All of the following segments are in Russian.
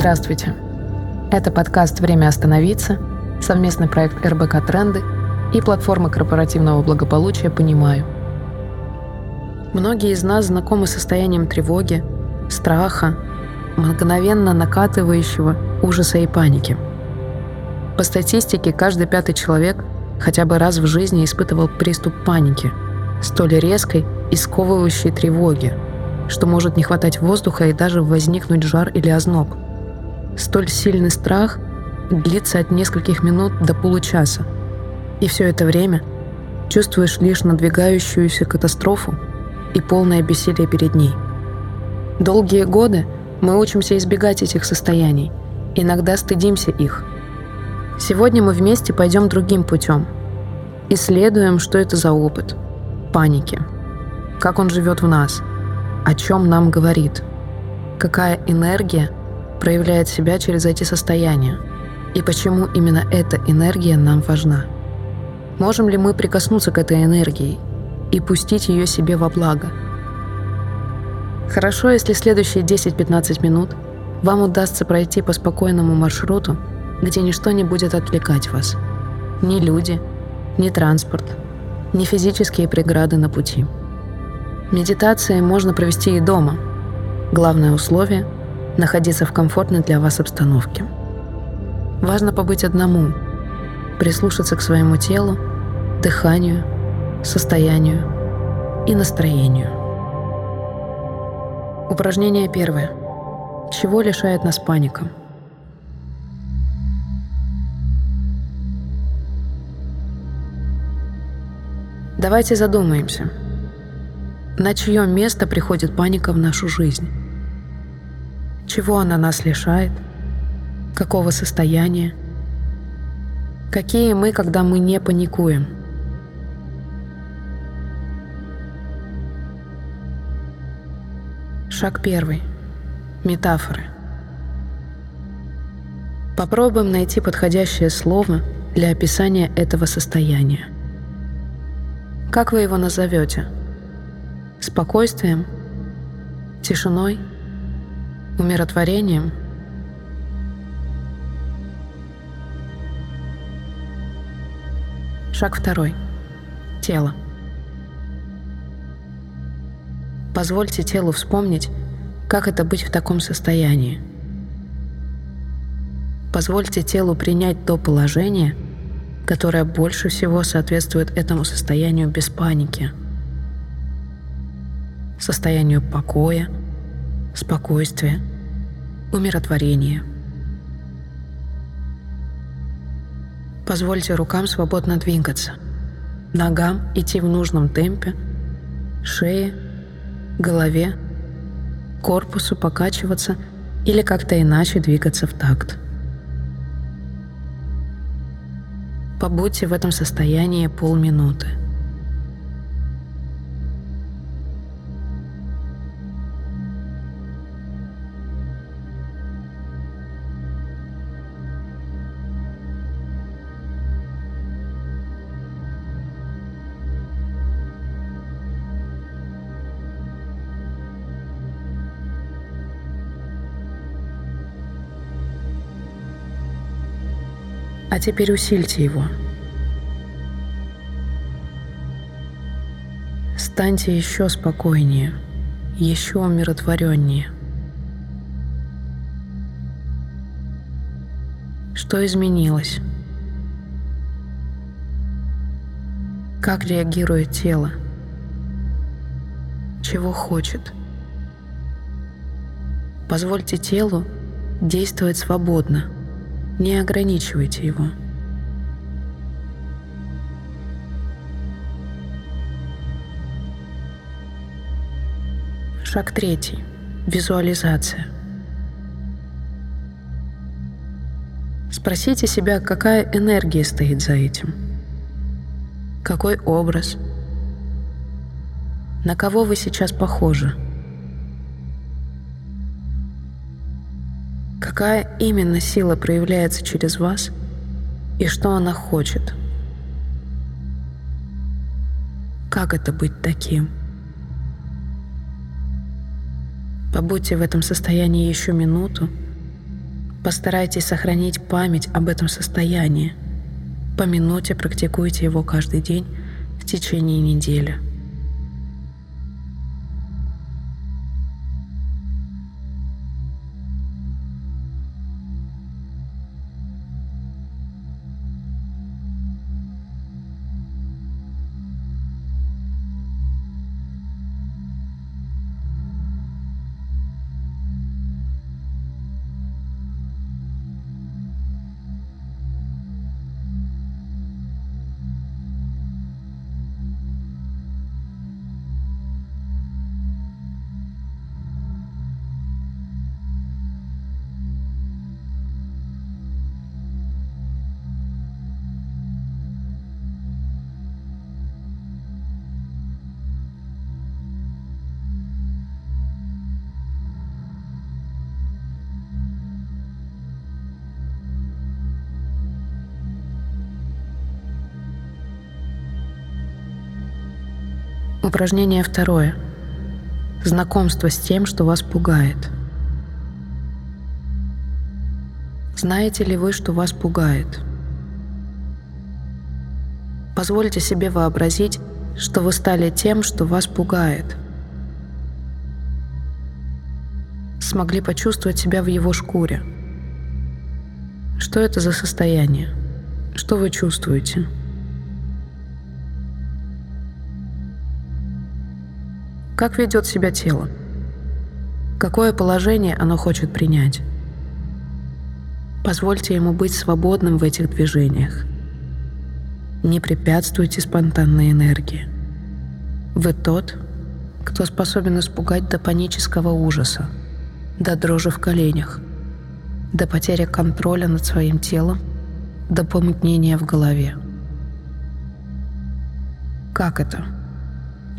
Здравствуйте. Это подкаст «Время остановиться», совместный проект РБК «Тренды» и платформы корпоративного благополучия «Понимаю». Многие из нас знакомы с состоянием тревоги, страха, мгновенно накатывающего ужаса и паники. По статистике, каждый пятый человек хотя бы раз в жизни испытывал приступ паники, столь резкой и сковывающей тревоги, что может не хватать воздуха и даже возникнуть жар или озноб. Столь сильный страх длится от нескольких минут до получаса, и все это время чувствуешь лишь надвигающуюся катастрофу и полное бессилие перед ней. Долгие годы мы учимся избегать этих состояний, иногда стыдимся их. Сегодня мы вместе пойдем другим путем. Исследуем, что это за опыт паники, как он живет в нас, о чем нам говорит, какая энергия проявляет себя через эти состояния и почему именно эта энергия нам важна. Можем ли мы прикоснуться к этой энергии и пустить ее себе во благо? Хорошо, если следующие 10-15 минут вам удастся пройти по спокойному маршруту, где ничто не будет отвлекать вас. Ни люди, ни транспорт, ни физические преграды на пути. Медитации можно провести и дома. Главное условие – находиться в комфортной для вас обстановке. Важно побыть одному, прислушаться к своему телу, дыханию, состоянию и настроению. Упражнение первое. Чего лишает нас паника? Давайте задумаемся, на чье место приходит паника в нашу жизнь? Чего она нас лишает? Какого состояния? Какие мы, когда мы не паникуем? Шаг первый. Метафоры. Попробуем найти подходящее слово для описания этого состояния. Как вы его назовете? спокойствием, тишиной, умиротворением. Шаг второй. Тело. Позвольте телу вспомнить, как это быть в таком состоянии. Позвольте телу принять то положение, которое больше всего соответствует этому состоянию без паники – состоянию покоя, спокойствия, умиротворения. Позвольте рукам свободно двигаться, ногам идти в нужном темпе, шее, голове, корпусу покачиваться или как-то иначе двигаться в такт. Побудьте в этом состоянии полминуты. А теперь усильте его. Станьте еще спокойнее, еще умиротвореннее. Что изменилось? Как реагирует тело? Чего хочет? Позвольте телу действовать свободно – не ограничивайте его. Шаг третий. Визуализация. Спросите себя, какая энергия стоит за этим. Какой образ? На кого вы сейчас похожи? Какая именно сила проявляется через вас и что она хочет? Как это быть таким? Побудьте в этом состоянии еще минуту Постарайтесь сохранить память об этом состоянии. По минуте практикуйте его каждый день в течение недели. Упражнение второе. Знакомство с тем, что вас пугает. Знаете ли вы, что вас пугает? Позвольте себе вообразить, что вы стали тем, что вас пугает. Смогли почувствовать себя в его шкуре. Что это за состояние? Что вы чувствуете? Как ведет себя тело? Какое положение оно хочет принять? Позвольте ему быть свободным в этих движениях. Не препятствуйте спонтанной энергии. Вы тот, кто способен испугать до панического ужаса, до дрожи в коленях, до потери контроля над своим телом, до помутнения в голове. Как это?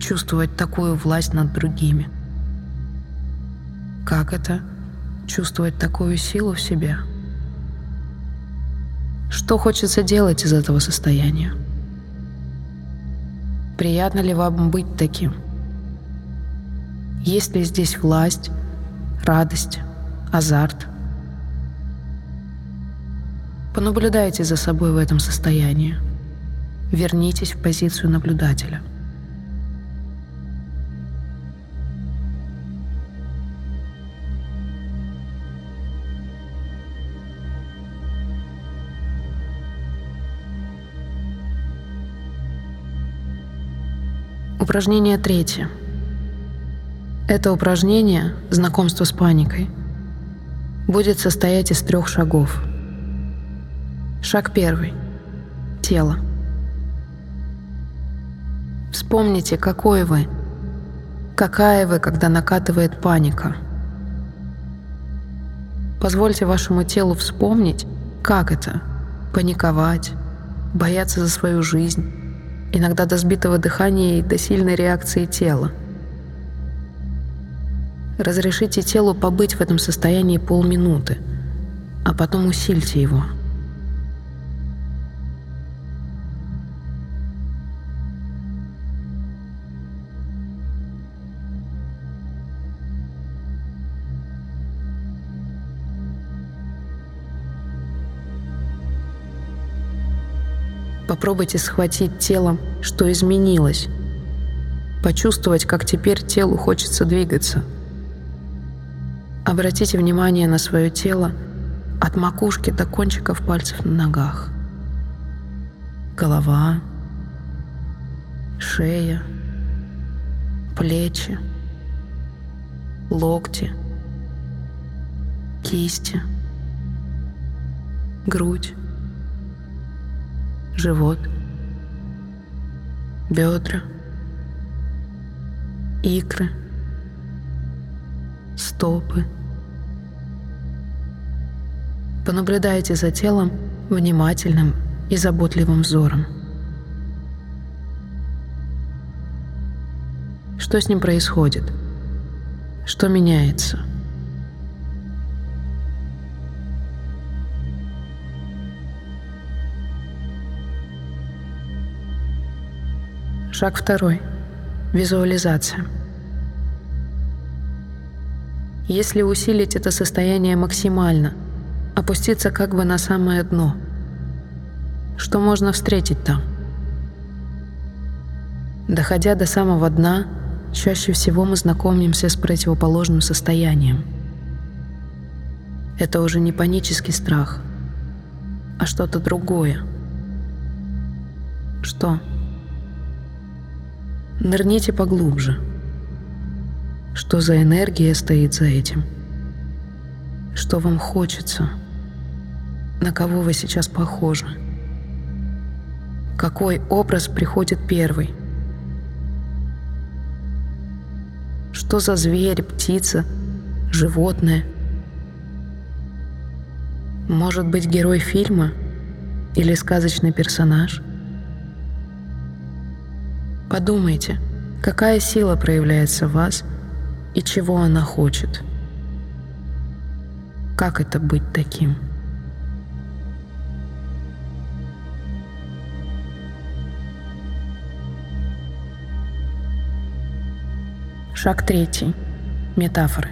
Чувствовать такую власть над другими? Как это чувствовать такую силу в себе? Что хочется делать из этого состояния? Приятно ли вам быть таким? Есть ли здесь власть, радость, азарт? Понаблюдайте за собой в этом состоянии. Вернитесь в позицию наблюдателя – Упражнение третье. Это упражнение «Знакомство с паникой» будет состоять из трех шагов. Шаг первый. Тело. Вспомните, какой вы, какая вы, когда накатывает паника. Позвольте вашему телу вспомнить, как это – паниковать, бояться за свою жизнь, иногда до сбитого дыхания и до сильной реакции тела. Разрешите телу побыть в этом состоянии полминуты, а потом усильте его – Попробуйте схватить телом, что изменилось. Почувствовать, как теперь телу хочется двигаться. Обратите внимание на свое тело от макушки до кончиков пальцев на ногах. Голова, шея, плечи, локти, кисти, грудь живот, бедра, икры, стопы. Понаблюдайте за телом внимательным и заботливым взором. Что с ним происходит? Что меняется? Шаг второй. Визуализация. Если усилить это состояние максимально, опуститься как бы на самое дно. Что можно встретить там? Доходя до самого дна, чаще всего мы знакомимся с противоположным состоянием. Это уже не панический страх, а что-то другое. Что? Нырните поглубже. Что за энергия стоит за этим? Что вам хочется? На кого вы сейчас похожи? Какой образ приходит первый? Что за зверь, птица, животное? Может быть, герой фильма или сказочный персонаж? Подумайте, какая сила проявляется в вас и чего она хочет. Как это быть таким? Шаг третий. Метафоры.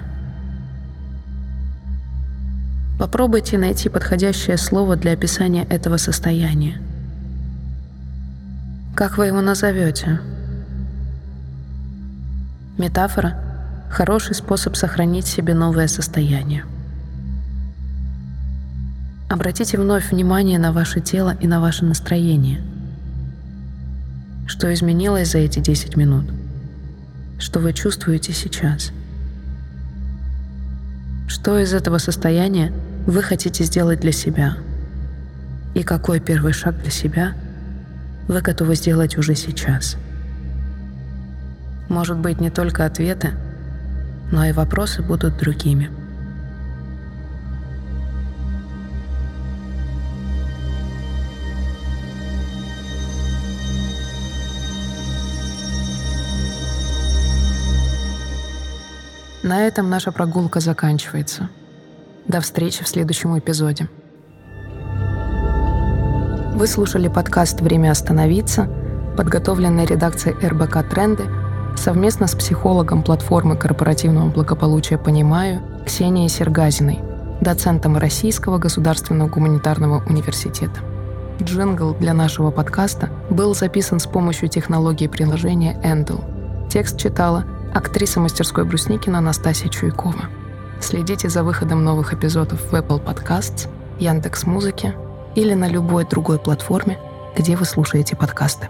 Попробуйте найти подходящее слово для описания этого состояния. Как вы его назовете? Метафора – хороший способ сохранить себе новое состояние. Обратите вновь внимание на ваше тело и на ваше настроение. Что изменилось за эти 10 минут? Что вы чувствуете сейчас? Что из этого состояния вы хотите сделать для себя? И какой первый шаг для себя вы готовы сделать уже сейчас? Может быть, не только ответы, но и вопросы будут другими. На этом наша прогулка заканчивается. До встречи в следующем эпизоде. Вы слушали подкаст «Время остановиться», подготовленный редакцией РБК «Тренды» совместно с психологом платформы корпоративного благополучия «Понимаю» Ксенией Сергазиной, доцентом Российского государственного гуманитарного университета. Джингл для нашего подкаста был записан с помощью технологии приложения Endel. Текст читала актриса мастерской Брусникина Анастасия Чуйкова. Следите за выходом новых эпизодов в Apple Podcasts, Яндекс Музыки или на любой другой платформе, где вы слушаете подкасты.